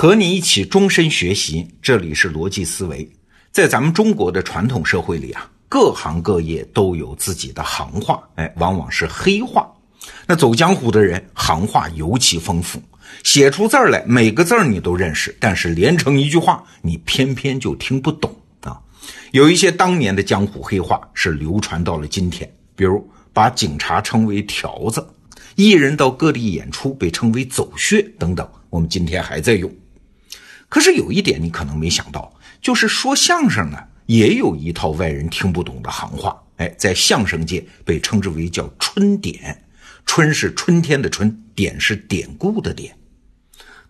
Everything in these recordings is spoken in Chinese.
和你一起终身学习，这里是逻辑思维。在咱们中国的传统社会里啊，各行各业都有自己的行话，哎，往往是黑话。那走江湖的人行话尤其丰富，写出字儿来，每个字儿你都认识，但是连成一句话，你偏偏就听不懂啊。有一些当年的江湖黑话是流传到了今天，比如把警察称为条子，艺人到各地演出被称为走穴等等，我们今天还在用。可是有一点你可能没想到，就是说相声呢，也有一套外人听不懂的行话。哎，在相声界被称之为叫春典，春是春天的春，典是典故的典。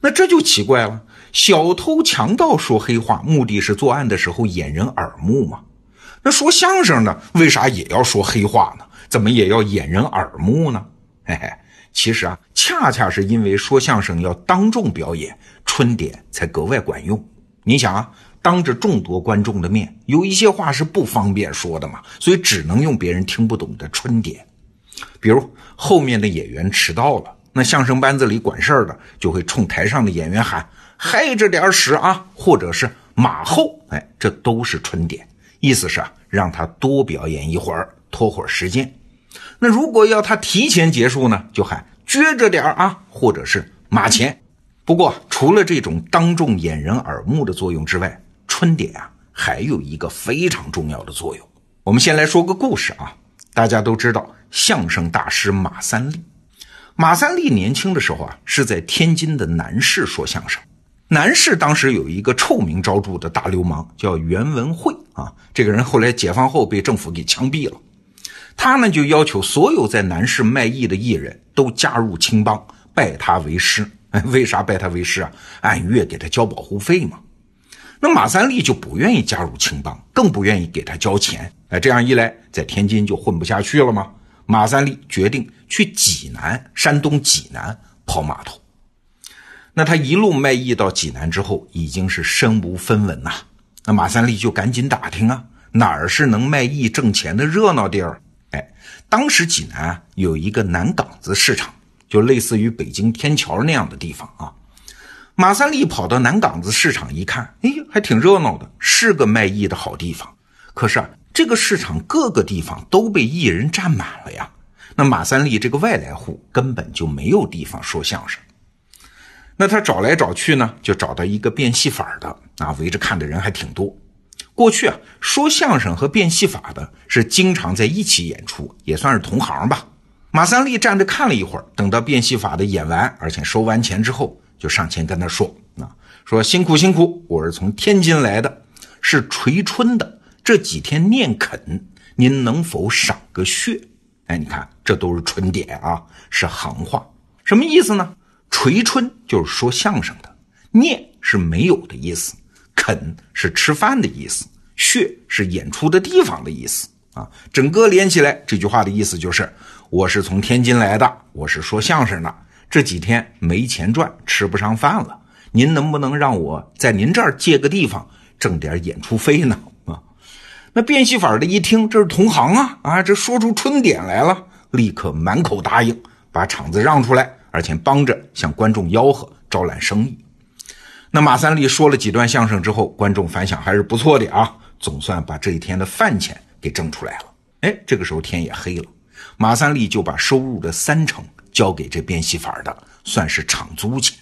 那这就奇怪了，小偷强盗说黑话，目的是作案的时候掩人耳目吗？那说相声呢，为啥也要说黑话呢？怎么也要掩人耳目呢？嘿嘿。其实啊，恰恰是因为说相声要当众表演，春点才格外管用。你想啊，当着众多观众的面，有一些话是不方便说的嘛，所以只能用别人听不懂的春点。比如后面的演员迟到了，那相声班子里管事儿的就会冲台上的演员喊：“嗨着点使啊！”或者是马后，哎，这都是春点，意思是啊，让他多表演一会儿，拖会儿时间。那如果要他提前结束呢，就喊撅着点啊，或者是马前。不过除了这种当众掩人耳目的作用之外，春点啊还有一个非常重要的作用。我们先来说个故事啊，大家都知道相声大师马三立。马三立年轻的时候啊，是在天津的南市说相声。南市当时有一个臭名昭著的大流氓叫袁文慧啊，这个人后来解放后被政府给枪毙了。他呢就要求所有在南市卖艺的艺人都加入青帮，拜他为师。哎，为啥拜他为师啊？按月给他交保护费嘛。那马三立就不愿意加入青帮，更不愿意给他交钱。哎，这样一来，在天津就混不下去了吗？马三立决定去济南，山东济南跑码头。那他一路卖艺到济南之后，已经是身无分文呐。那马三立就赶紧打听啊，哪儿是能卖艺挣钱的热闹地儿？哎，当时济南啊有一个南岗子市场，就类似于北京天桥那样的地方啊。马三立跑到南岗子市场一看，哎，还挺热闹的，是个卖艺的好地方。可是啊，这个市场各个地方都被艺人占满了呀。那马三立这个外来户根本就没有地方说相声。那他找来找去呢，就找到一个变戏法的啊，围着看的人还挺多。过去啊，说相声和变戏法的是经常在一起演出，也算是同行吧。马三立站着看了一会儿，等到变戏法的演完，而且收完钱之后，就上前跟他说：“啊，说辛苦辛苦，我是从天津来的，是垂春的，这几天念恳，您能否赏个穴？”哎，你看，这都是春点啊，是行话，什么意思呢？垂春就是说相声的，念是没有的意思。本是吃饭的意思，穴是演出的地方的意思啊。整个连起来，这句话的意思就是：我是从天津来的，我是说相声的。这几天没钱赚，吃不上饭了，您能不能让我在您这儿借个地方挣点演出费呢？啊，那变戏法的一听，这是同行啊啊，这说出春点来了，立刻满口答应，把场子让出来，而且帮着向观众吆喝，招揽生意。那马三立说了几段相声之后，观众反响还是不错的啊，总算把这一天的饭钱给挣出来了。哎，这个时候天也黑了，马三立就把收入的三成交给这变戏法的，算是场租钱。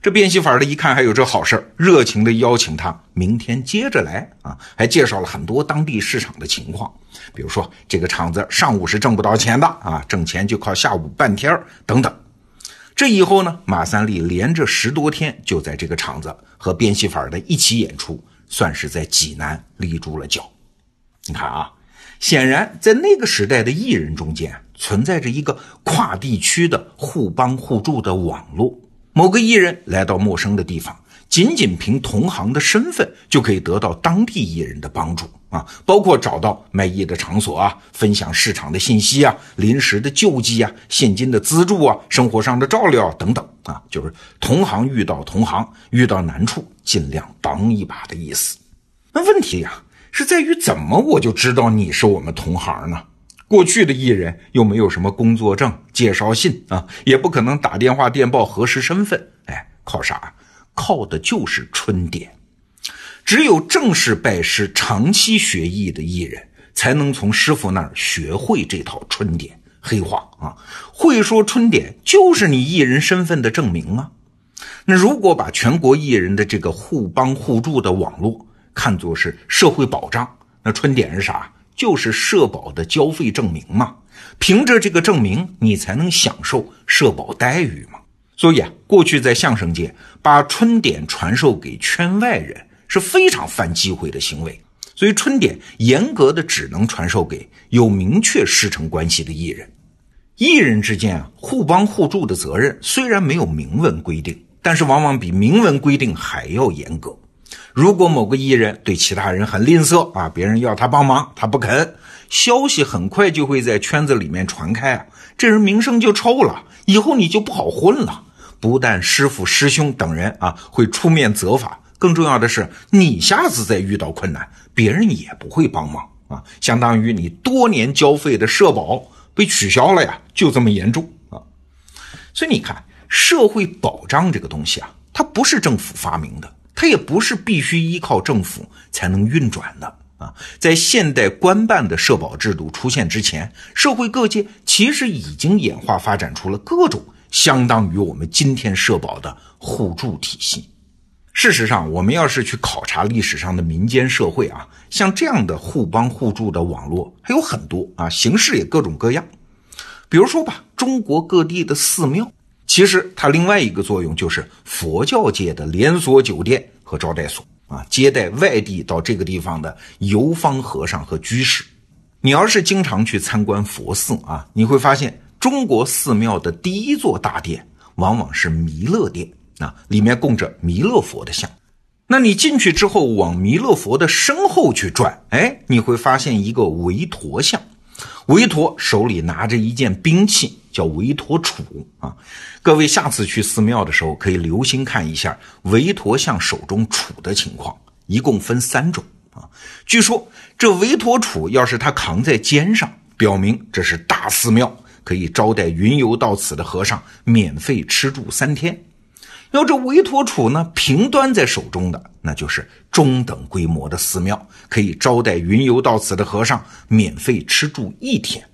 这变戏法的一看还有这好事热情的邀请他明天接着来啊，还介绍了很多当地市场的情况，比如说这个厂子上午是挣不到钱的啊，挣钱就靠下午半天等等。这以后呢，马三立连着十多天就在这个场子和变戏法的一起演出，算是在济南立住了脚。你看啊，显然在那个时代的艺人中间存在着一个跨地区的互帮互助的网络。某个艺人来到陌生的地方。仅仅凭同行的身份就可以得到当地艺人的帮助啊，包括找到卖艺的场所啊，分享市场的信息啊，临时的救济啊，现金的资助啊，生活上的照料等等啊，就是同行遇到同行遇到难处，尽量帮一把的意思。那问题呀，是在于怎么我就知道你是我们同行呢？过去的艺人又没有什么工作证、介绍信啊，也不可能打电话电报核实身份，哎，靠啥？靠的就是春典。只有正式拜师、长期学艺的艺人，才能从师傅那儿学会这套春典。黑话啊，会说春典就是你艺人身份的证明啊。那如果把全国艺人的这个互帮互助的网络看作是社会保障，那春典是啥？就是社保的交费证明嘛。凭着这个证明，你才能享受社保待遇嘛。所以啊，过去在相声界，把春典传授给圈外人是非常犯忌讳的行为。所以春典严格的只能传授给有明确师承关系的艺人。艺人之间啊，互帮互助的责任虽然没有明文规定，但是往往比明文规定还要严格。如果某个艺人对其他人很吝啬啊，别人要他帮忙，他不肯，消息很快就会在圈子里面传开啊，这人名声就臭了，以后你就不好混了。不但师傅师兄等人啊会出面责罚，更重要的是，你下次再遇到困难，别人也不会帮忙啊，相当于你多年交费的社保。被取消了呀，就这么严重啊！所以你看，社会保障这个东西啊，它不是政府发明的，它也不是必须依靠政府才能运转的啊。在现代官办的社保制度出现之前，社会各界其实已经演化发展出了各种相当于我们今天社保的互助体系。事实上，我们要是去考察历史上的民间社会啊，像这样的互帮互助的网络还有很多啊，形式也各种各样。比如说吧，中国各地的寺庙，其实它另外一个作用就是佛教界的连锁酒店和招待所啊，接待外地到这个地方的游方和尚和居士。你要是经常去参观佛寺啊，你会发现中国寺庙的第一座大殿往往是弥勒殿。啊，里面供着弥勒佛的像，那你进去之后往弥勒佛的身后去转，哎，你会发现一个韦陀像，韦陀手里拿着一件兵器，叫韦陀杵啊。各位下次去寺庙的时候，可以留心看一下韦陀像手中杵的情况，一共分三种啊。据说这韦陀杵要是他扛在肩上，表明这是大寺庙，可以招待云游到此的和尚免费吃住三天。要这韦陀杵呢，平端在手中的，那就是中等规模的寺庙，可以招待云游到此的和尚免费吃住一天。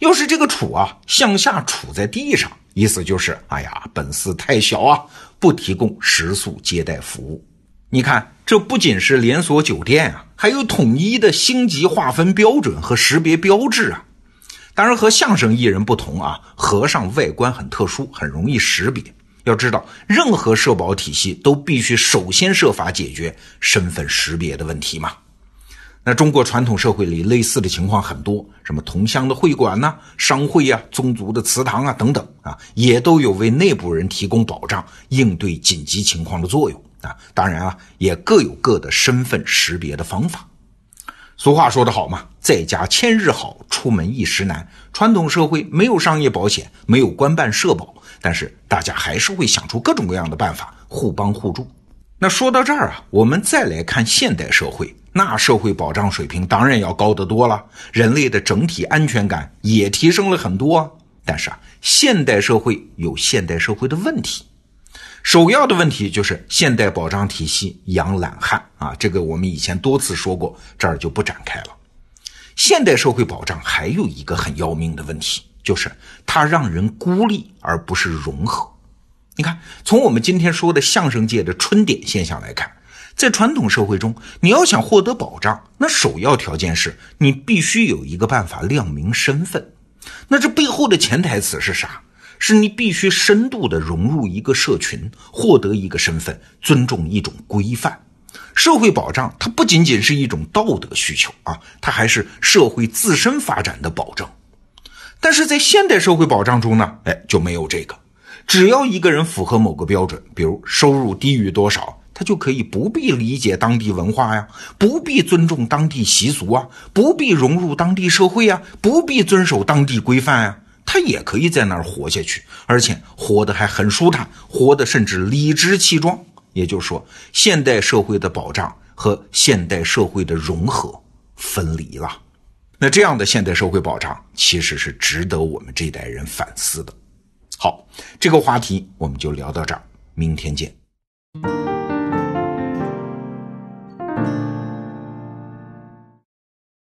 要是这个杵啊向下杵在地上，意思就是，哎呀，本寺太小啊，不提供食宿接待服务。你看，这不仅是连锁酒店啊，还有统一的星级划分标准和识别标志啊。当然，和相声艺人不同啊，和尚外观很特殊，很容易识别。要知道，任何社保体系都必须首先设法解决身份识别的问题嘛。那中国传统社会里类似的情况很多，什么同乡的会馆呐、商会啊、宗族的祠堂啊等等啊，也都有为内部人提供保障、应对紧急情况的作用啊。当然啊，也各有各的身份识别的方法。俗话说得好嘛，在家千日好，出门一时难。传统社会没有商业保险，没有官办社保。但是大家还是会想出各种各样的办法互帮互助。那说到这儿啊，我们再来看现代社会，那社会保障水平当然要高得多了，人类的整体安全感也提升了很多。但是啊，现代社会有现代社会的问题，首要的问题就是现代保障体系养懒汉啊，这个我们以前多次说过，这儿就不展开了。现代社会保障还有一个很要命的问题。就是它让人孤立，而不是融合。你看，从我们今天说的相声界的春点现象来看，在传统社会中，你要想获得保障，那首要条件是你必须有一个办法亮明身份。那这背后的潜台词是啥？是你必须深度的融入一个社群，获得一个身份，尊重一种规范。社会保障它不仅仅是一种道德需求啊，它还是社会自身发展的保证。但是在现代社会保障中呢，哎，就没有这个。只要一个人符合某个标准，比如收入低于多少，他就可以不必理解当地文化呀，不必尊重当地习俗啊，不必融入当地社会啊，不必遵守当地规范啊，他也可以在那儿活下去，而且活得还很舒坦，活得甚至理直气壮。也就是说，现代社会的保障和现代社会的融合分离了。那这样的现代社会保障其实是值得我们这代人反思的。好，这个话题我们就聊到这儿，明天见。